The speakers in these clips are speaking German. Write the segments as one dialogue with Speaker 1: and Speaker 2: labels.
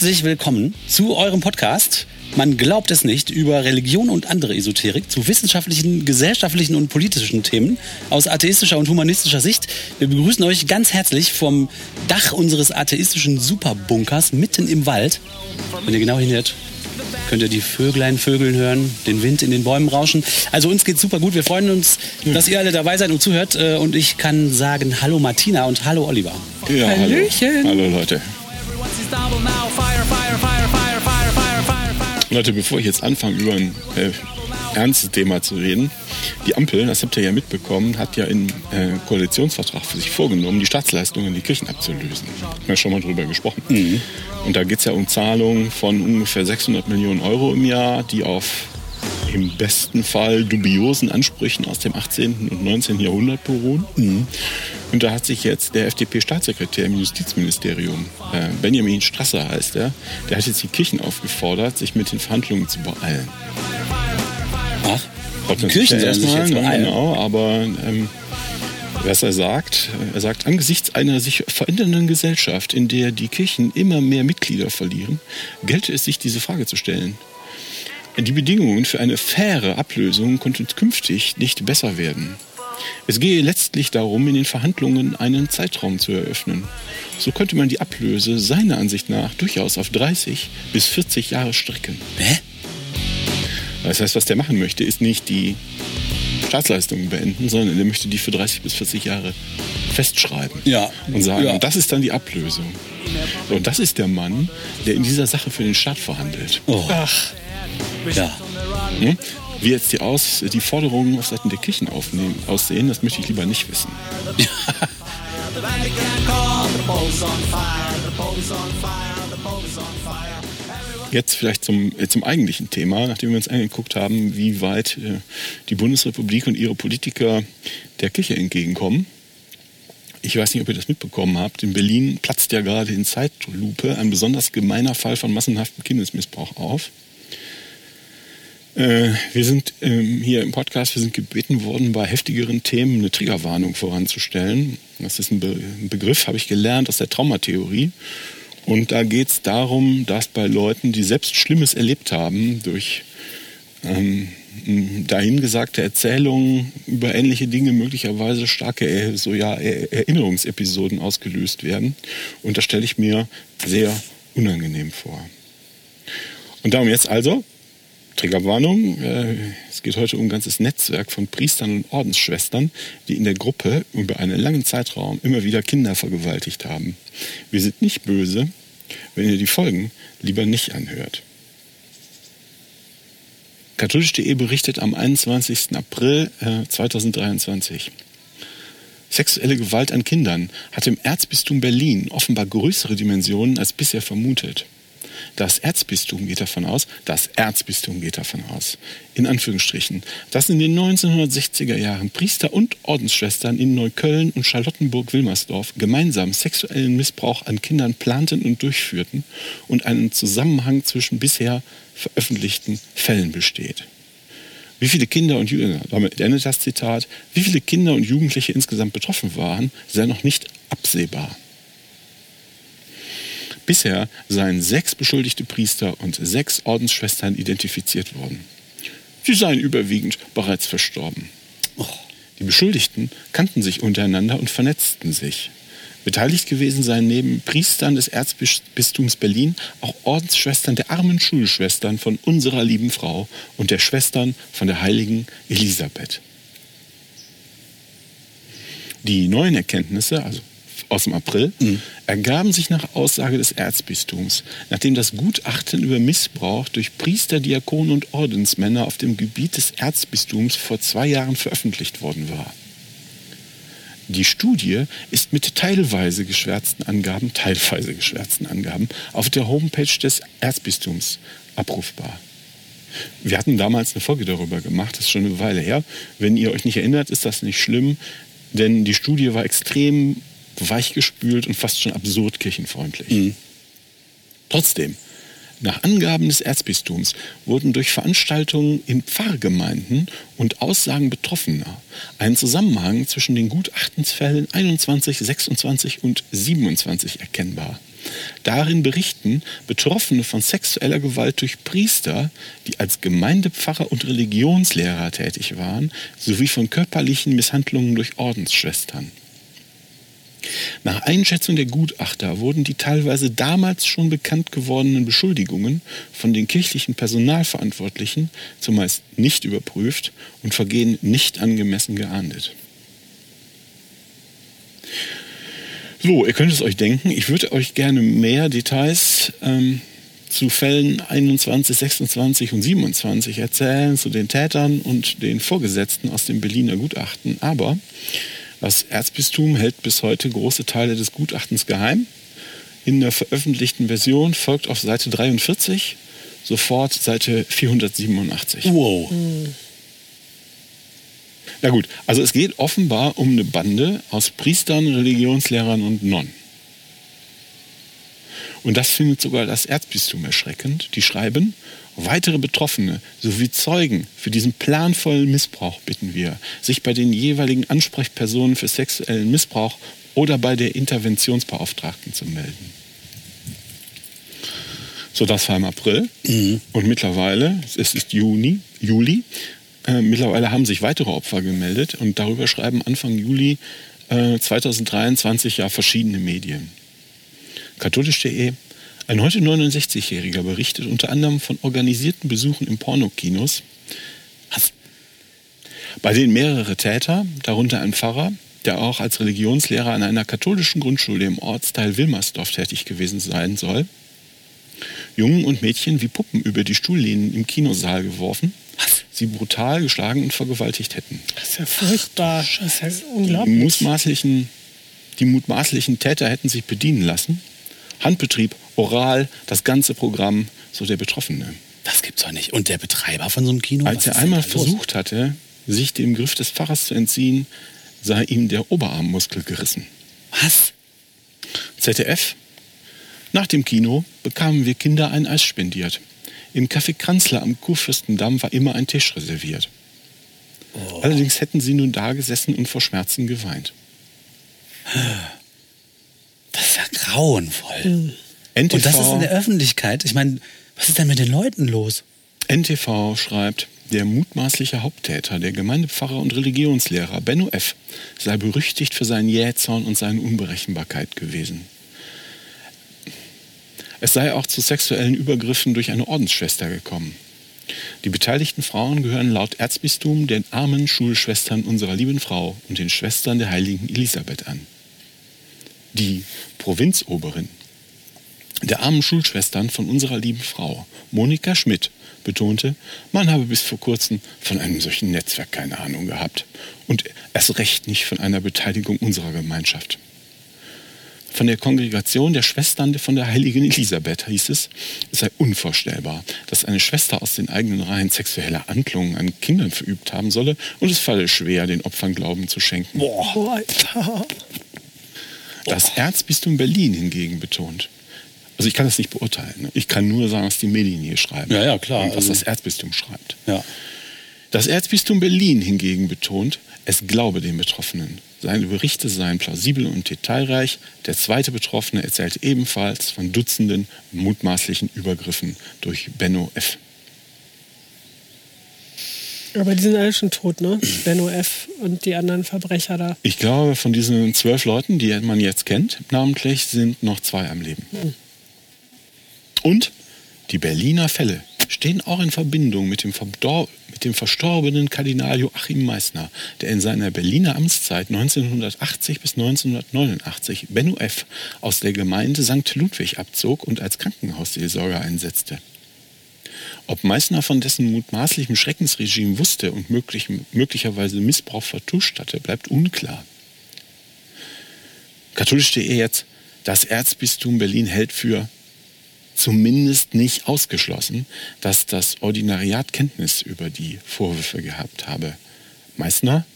Speaker 1: Herzlich willkommen zu eurem Podcast. Man glaubt es nicht über Religion und andere Esoterik zu wissenschaftlichen, gesellschaftlichen und politischen Themen aus atheistischer und humanistischer Sicht. Wir begrüßen euch ganz herzlich vom Dach unseres atheistischen Superbunkers mitten im Wald. Wenn ihr genau hinhört, könnt ihr die Vöglein vögeln hören, den Wind in den Bäumen rauschen. Also uns geht's super gut. Wir freuen uns, dass ihr alle dabei seid und zuhört. Äh, Und ich kann sagen Hallo Martina und Hallo Oliver.
Speaker 2: Ja,
Speaker 1: Hallöchen.
Speaker 2: Hallo. hallo Leute. Leute, bevor ich jetzt anfange, über ein äh, ernstes Thema zu reden, die Ampel, das habt ihr ja mitbekommen, hat ja im äh, Koalitionsvertrag für sich vorgenommen, die Staatsleistungen in die Kirchen abzulösen. Haben wir schon mal drüber gesprochen. Und da geht es ja um Zahlungen von ungefähr 600 Millionen Euro im Jahr, die auf im besten Fall dubiosen Ansprüchen aus dem 18. und 19. Jahrhundert beruhen. Und da hat sich jetzt der FDP-Staatssekretär im Justizministerium, äh, Benjamin Strasser heißt er, der hat jetzt die Kirchen aufgefordert, sich mit den Verhandlungen zu beeilen.
Speaker 1: Ach,
Speaker 2: man
Speaker 1: Kirchen sollen sich jetzt beeilen.
Speaker 2: Genau, aber ähm, was er sagt, er sagt, angesichts einer sich verändernden Gesellschaft, in der die Kirchen immer mehr Mitglieder verlieren, gelte es sich, diese Frage zu stellen. Die Bedingungen für eine faire Ablösung konnten künftig nicht besser werden. Es gehe letztlich darum, in den Verhandlungen einen Zeitraum zu eröffnen. So könnte man die Ablöse seiner Ansicht nach durchaus auf 30 bis 40 Jahre strecken.
Speaker 1: hä?
Speaker 2: Das heißt, was der machen möchte, ist nicht die Staatsleistungen beenden, sondern er möchte die für 30 bis 40 Jahre festschreiben.
Speaker 1: Ja.
Speaker 2: Und sagen,
Speaker 1: Ja.
Speaker 2: das ist dann die Ablösung. Und das ist der Mann, der in dieser Sache für den Staat verhandelt.
Speaker 1: Oh. Ja.
Speaker 2: Hm? Wie jetzt die, Aus, die Forderungen auf Seiten der Kirchen aufnehmen, aussehen, das möchte ich lieber nicht wissen. Jetzt vielleicht zum, äh, zum eigentlichen Thema, nachdem wir uns angeguckt haben, wie weit äh, die Bundesrepublik und ihre Politiker der Kirche entgegenkommen. Ich weiß nicht, ob ihr das mitbekommen habt. In Berlin platzt ja gerade in Zeitlupe ein besonders gemeiner Fall von massenhaftem Kindesmissbrauch auf. Äh, wir sind ähm, hier im Podcast, wir sind gebeten worden, bei heftigeren Themen eine Triggerwarnung voranzustellen. Das ist ein, Be ein Begriff, habe ich gelernt aus der Traumatheorie. Und da geht es darum, dass bei Leuten, die selbst Schlimmes erlebt haben, durch ähm, dahingesagte Erzählungen über ähnliche Dinge möglicherweise starke äh, so ja, Er- Erinnerungsepisoden ausgelöst werden. Und das stelle ich mir sehr unangenehm vor. Und darum jetzt also, Triggerwarnung, äh, es geht heute um ein ganzes Netzwerk von Priestern und Ordensschwestern, die in der Gruppe über einen langen Zeitraum immer wieder Kinder vergewaltigt haben. Wir sind nicht böse, wenn ihr die Folgen lieber nicht anhört. Katholisch.de berichtet am 21. April äh, 2023. Sexuelle Gewalt an Kindern hat im Erzbistum Berlin offenbar größere Dimensionen als bisher vermutet. Das Erzbistum geht davon aus, das Erzbistum geht davon aus, in Anführungsstrichen, dass in den 1960er Jahren Priester und Ordensschwestern in Neukölln und Charlottenburg-Wilmersdorf gemeinsam sexuellen Missbrauch an Kindern planten und durchführten und einen Zusammenhang zwischen bisher veröffentlichten Fällen besteht. Wie viele Kinder und Jugendliche, damit endet das Zitat, wie viele Kinder und Jugendliche insgesamt betroffen waren, sei noch nicht absehbar. Bisher seien sechs beschuldigte Priester und sechs Ordensschwestern identifiziert worden. Sie seien überwiegend bereits verstorben. Die Beschuldigten kannten sich untereinander und vernetzten sich. Beteiligt gewesen seien neben Priestern des Erzbistums Berlin auch Ordensschwestern der armen Schulschwestern von unserer lieben Frau und der Schwestern von der heiligen Elisabeth. Die neuen Erkenntnisse, also aus dem April, ergaben sich nach Aussage des Erzbistums, nachdem das Gutachten über Missbrauch durch Priester, Diakonen und Ordensmänner auf dem Gebiet des Erzbistums vor zwei Jahren veröffentlicht worden war. Die Studie ist mit teilweise geschwärzten Angaben, teilweise geschwärzten Angaben auf der Homepage des Erzbistums abrufbar. Wir hatten damals eine Folge darüber gemacht, das ist schon eine Weile her. Wenn ihr euch nicht erinnert, ist das nicht schlimm, denn die Studie war extrem weichgespült und fast schon absurd kirchenfreundlich. Trotzdem, Nach Angaben des Erzbistums wurden durch Veranstaltungen in Pfarrgemeinden und Aussagen Betroffener ein Zusammenhang zwischen den Gutachtensfällen 21, 26 und 27 erkennbar. Darin berichten Betroffene von sexueller Gewalt durch Priester, die als Gemeindepfarrer und Religionslehrer tätig waren, sowie von körperlichen Misshandlungen durch Ordensschwestern. Nach Einschätzung der Gutachter wurden die teilweise damals schon bekannt gewordenen Beschuldigungen von den kirchlichen Personalverantwortlichen zumeist nicht überprüft und Vergehen nicht angemessen geahndet. So, ihr könnt es euch denken, ich würde euch gerne mehr Details ähm, zu Fällen 21, 26 und 27 erzählen, zu den Tätern und den Vorgesetzten aus dem Berliner Gutachten, aber das Erzbistum hält bis heute große Teile des Gutachtens geheim. In der veröffentlichten Version folgt auf Seite 43 sofort Seite 487.
Speaker 1: Wow.
Speaker 2: Na gut, also es geht offenbar um eine Bande aus Priestern, Religionslehrern und Nonnen. Und das findet sogar das Erzbistum erschreckend. Die schreiben, Weitere Betroffene sowie Zeugen für diesen planvollen Missbrauch bitten wir, sich bei den jeweiligen Ansprechpersonen für sexuellen Missbrauch oder bei der Interventionsbeauftragten zu melden. So, das war im April. Mhm. Und mittlerweile, es ist Juni, Juli, äh, mittlerweile haben sich weitere Opfer gemeldet und darüber schreiben Anfang Juli äh, 2023 ja verschiedene Medien. Katholisch.de, ein heute 69-Jähriger berichtet unter anderem von organisierten Besuchen im Pornokinos, bei denen mehrere Täter, darunter ein Pfarrer, der auch als Religionslehrer an einer katholischen Grundschule im Ortsteil Wilmersdorf tätig gewesen sein soll, Jungen und Mädchen wie Puppen über die Stuhllehnen im Kinosaal geworfen, sie brutal geschlagen und vergewaltigt hätten.
Speaker 3: Das ist ja furchtbar. Das ist ja unglaublich.
Speaker 2: Die mutmaßlichen, die mutmaßlichen Täter hätten sich bedienen lassen. Handbetrieb oral, das ganze Programm, so der Betroffene.
Speaker 1: Das gibt's doch nicht. Und der Betreiber von so einem Kino?
Speaker 2: Als er einmal versucht hatte, sich dem Griff des Pfarrers zu entziehen, sei ihm der Oberarmmuskel gerissen.
Speaker 1: Was?
Speaker 2: ZDF. Nach dem Kino bekamen wir Kinder ein Eis spendiert. Im Café Kranzler am Kurfürstendamm war immer ein Tisch reserviert. Oh. Allerdings hätten sie nun da gesessen und vor Schmerzen geweint.
Speaker 1: Grauenvoll. Mhm. NTV, Und das ist in der Öffentlichkeit. Ich meine, was ist denn mit den Leuten los?
Speaker 2: NTV schreibt, der mutmaßliche Haupttäter, der Gemeindepfarrer und Religionslehrer Benno F., sei berüchtigt für seinen Jähzorn und seine Unberechenbarkeit gewesen. Es sei auch zu sexuellen Übergriffen durch eine Ordensschwester gekommen. Die beteiligten Frauen gehören laut Erzbistum den armen Schulschwestern unserer lieben Frau und den Schwestern der heiligen Elisabeth an. Die Provinzoberin der armen Schulschwestern von unserer lieben Frau, Monika Schmidt, betonte, man habe bis vor kurzem von einem solchen Netzwerk keine Ahnung gehabt und erst recht nicht von einer Beteiligung unserer Gemeinschaft. Von der Kongregation der Schwestern von der heiligen Elisabeth hieß es, es sei unvorstellbar, dass eine Schwester aus den eigenen Reihen sexuelle Handlungen an Kindern verübt haben solle und es falle schwer, den Opfern Glauben zu schenken. Boah, Alter. Das Erzbistum Berlin hingegen betont, also ich kann das nicht beurteilen. Ne? Ich kann nur sagen, was die Medien hier schreiben.
Speaker 1: Ja, ja, klar.
Speaker 2: Und was also, das Erzbistum schreibt.
Speaker 1: Ja.
Speaker 2: Das Erzbistum Berlin hingegen betont, es glaube den Betroffenen. Seine Berichte seien plausibel und detailreich. Der zweite Betroffene erzählt ebenfalls von Dutzenden mutmaßlichen Übergriffen durch Benno F.
Speaker 3: Aber die sind alle schon tot, ne? Benno F. und die anderen Verbrecher da.
Speaker 2: Ich glaube, von diesen zwölf Leuten, die man jetzt kennt, namentlich, sind noch zwei am Leben. Hm. Und die Berliner Fälle stehen auch in Verbindung mit dem, mit dem, verstorbenen Kardinal Joachim Meissner, der in seiner Berliner Amtszeit 1980 bis 1989 Benno F. aus der Gemeinde St. Ludwig abzog und als Krankenhausseelsorger einsetzte. Ob Meissner von dessen mutmaßlichem Schreckensregime wusste und möglich, möglicherweise Missbrauch vertuscht hatte, bleibt unklar. Katholisch.de jetzt, das Erzbistum Berlin hält für zumindest nicht ausgeschlossen, dass das Ordinariat Kenntnis über die Vorwürfe gehabt habe. Meißner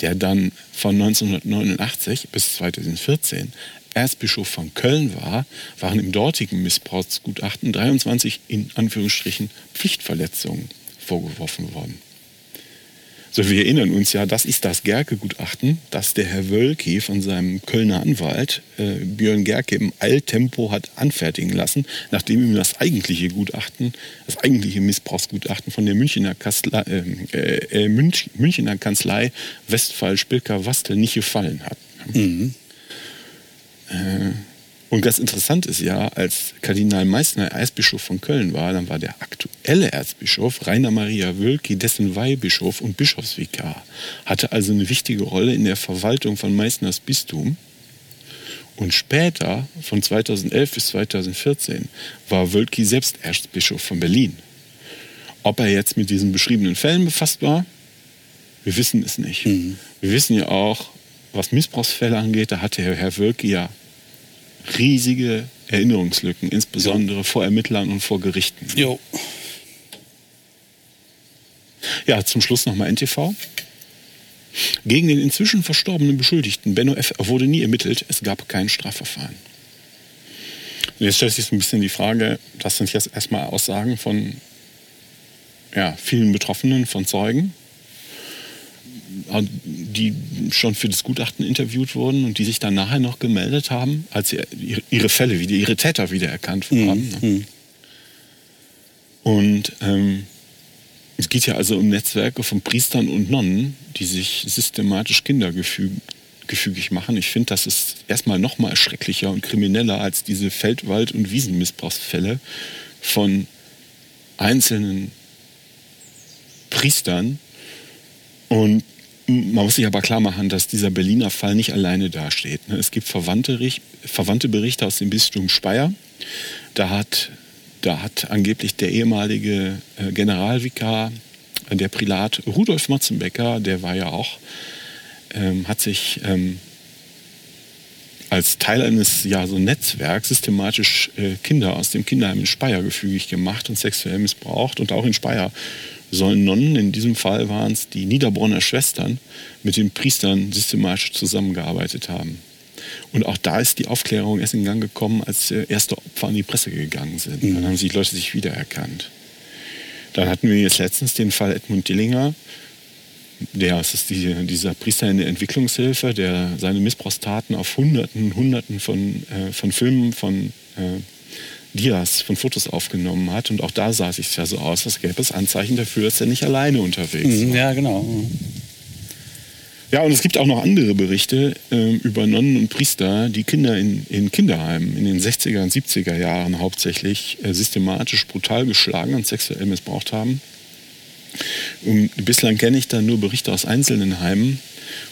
Speaker 2: der dann von 1989 bis 2014 Erzbischof von Köln war, waren im dortigen Missbrauchsgutachten 23 in Anführungsstrichen Pflichtverletzungen vorgeworfen worden. So, wir erinnern uns ja, das ist das Gerke-Gutachten, das der Herr Wölki von seinem Kölner Anwalt äh, Björn Gerke im Eiltempo hat anfertigen lassen, nachdem ihm das eigentliche Gutachten, das eigentliche Missbrauchsgutachten von der Münchner, Kastle, äh, äh, Münch, Münchner Kanzlei Westphal Spilker Wastel nicht gefallen hat. Mhm. Und ganz interessant ist ja, als Kardinal Meissner Erzbischof von Köln war, dann war der aktuelle Erzbischof Rainer Maria Wölki dessen Weihbischof und Bischofsvikar, hatte also eine wichtige Rolle in der Verwaltung von Meißners Bistum. Und später, von 2011 bis 2014, war Wölki selbst Erzbischof von Berlin. Ob er jetzt mit diesen beschriebenen Fällen befasst war, wir wissen es nicht. Mhm. Wir wissen ja auch, was Missbrauchsfälle angeht, da hatte Herr Wölki ja riesige Erinnerungslücken, insbesondere jo. vor Ermittlern und vor Gerichten.
Speaker 1: Jo.
Speaker 2: Ja, zum Schluss nochmal NTV. Gegen den inzwischen verstorbenen Beschuldigten Benno F. wurde nie ermittelt, es gab kein Strafverfahren. Und jetzt stellt sich so ein bisschen die Frage, das sind jetzt erstmal Aussagen von ja, vielen Betroffenen, von Zeugen die schon für das Gutachten interviewt wurden und die sich dann nachher noch gemeldet haben, als sie ihre Fälle wieder, ihre Täter wiedererkannt mhm. haben. Mhm. Und ähm, es geht ja also um Netzwerke von Priestern und Nonnen, die sich systematisch kindergefügig machen. Ich finde, das ist erstmal noch mal schrecklicher und krimineller als diese Feldwald- und Wiesenmissbrauchsfälle von einzelnen Priestern. Und man muss sich aber klar machen, dass dieser Berliner Fall nicht alleine dasteht. Ne? Es gibt verwandte, verwandte Berichte aus dem Bistum Speyer. Da hat, da hat angeblich der ehemalige äh, Generalvikar, äh, der Prilat Rudolf Motzenbecker, der war ja auch, ähm, hat sich ähm, als Teil eines ja, so Netzwerks systematisch äh, Kinder aus dem Kinderheim in Speyer gefügig gemacht und sexuell missbraucht und auch in Speyer sollen Nonnen, in diesem Fall waren es die Niederbronner Schwestern, mit den Priestern systematisch zusammengearbeitet haben. Und auch da ist die Aufklärung erst in Gang gekommen, als erste Opfer an die Presse gegangen sind. Mhm. Dann haben sich die Leute sich wiedererkannt. Dann hatten wir jetzt letztens den Fall Edmund Dillinger. Der das ist die, dieser Priester in der Entwicklungshilfe, der seine Missbrauchstaten auf Hunderten, Hunderten von, äh, von Filmen, von äh, Dias von Fotos aufgenommen hat. Und auch da sah es sich ja so aus, als gäbe es Anzeichen dafür, dass er nicht alleine unterwegs
Speaker 1: mhm, war. Ja, genau.
Speaker 2: Ja, und es gibt auch noch andere Berichte äh, über Nonnen und Priester, die Kinder in, in Kinderheimen in den 60er und 70er Jahren hauptsächlich äh, systematisch brutal geschlagen und sexuell missbraucht haben. Und bislang kenne ich da nur Berichte aus einzelnen Heimen.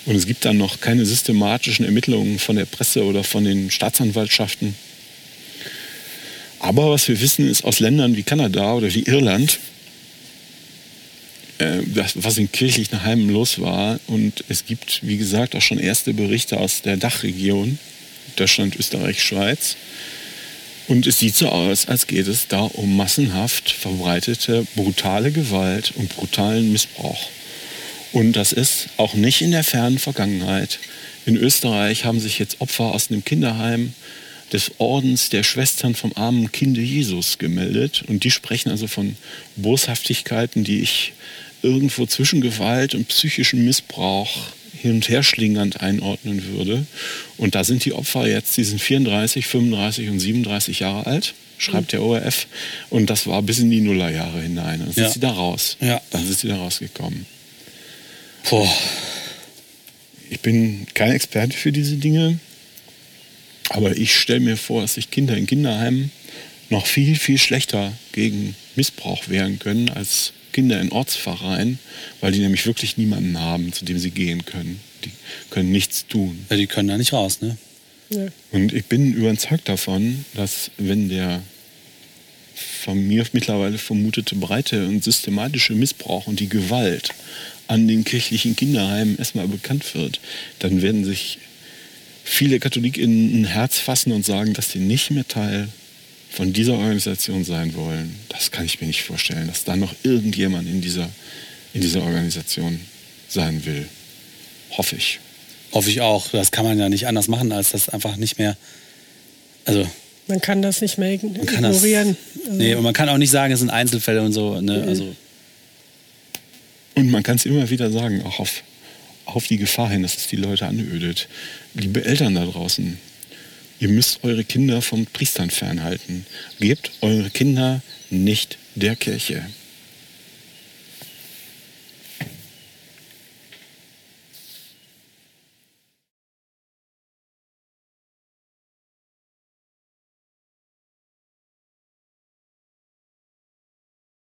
Speaker 2: Und es gibt dann noch keine systematischen Ermittlungen von der Presse oder von den Staatsanwaltschaften aber was wir wissen, ist aus Ländern wie Kanada oder wie Irland, äh, das, was in kirchlichen Heimen los war. Und es gibt, wie gesagt, auch schon erste Berichte aus der Dachregion, Deutschland, Österreich, Schweiz. Und es sieht so aus, als geht es da um massenhaft verbreitete brutale Gewalt und brutalen Missbrauch. Und das ist auch nicht in der fernen Vergangenheit. In Österreich haben sich jetzt Opfer aus einem Kinderheim des Ordens der Schwestern vom armen Kinde Jesus gemeldet. Und die sprechen also von Boshaftigkeiten, die ich irgendwo zwischen Gewalt und psychischem Missbrauch hin und her schlingernd einordnen würde. Und da sind die Opfer jetzt, die sind 34, 35 und 37 Jahre alt, schreibt der ORF. Und das war bis in die Nullerjahre hinein. Dann sind ja. sie da raus. Ja. Dann sind sie da rausgekommen. Boah. Ich bin kein Experte für diese Dinge. Aber ich stelle mir vor, dass sich Kinder in Kinderheimen noch viel, viel schlechter gegen Missbrauch wehren können als Kinder in Ortsvereinen, weil die nämlich wirklich niemanden haben, zu dem sie gehen können. Die können nichts tun.
Speaker 1: Ja, die können da nicht raus, ne?
Speaker 2: Ja. Und ich bin überzeugt davon, dass wenn der von mir mittlerweile vermutete breite und systematische Missbrauch und die Gewalt an den kirchlichen Kinderheimen erstmal bekannt wird, dann werden sich viele KatholikInnen ein Herz fassen und sagen, dass sie nicht mehr Teil von dieser Organisation sein wollen. Das kann ich mir nicht vorstellen, dass da noch irgendjemand in dieser, in dieser Organisation sein will. Hoffe ich.
Speaker 1: Hoffe ich auch. Das kann man ja nicht anders machen, als das einfach nicht mehr. Also.
Speaker 3: Man kann das nicht mehr
Speaker 1: man kann ignorieren. Das, also. Nee, und man kann auch nicht sagen, es sind Einzelfälle und so. Ne? Mhm. Also.
Speaker 2: Und man kann es immer wieder sagen, auch auf, auf die Gefahr hin, dass es die Leute anödet. Liebe Eltern da draußen, ihr müsst eure Kinder vom Priestern fernhalten. Gebt eure Kinder nicht der Kirche.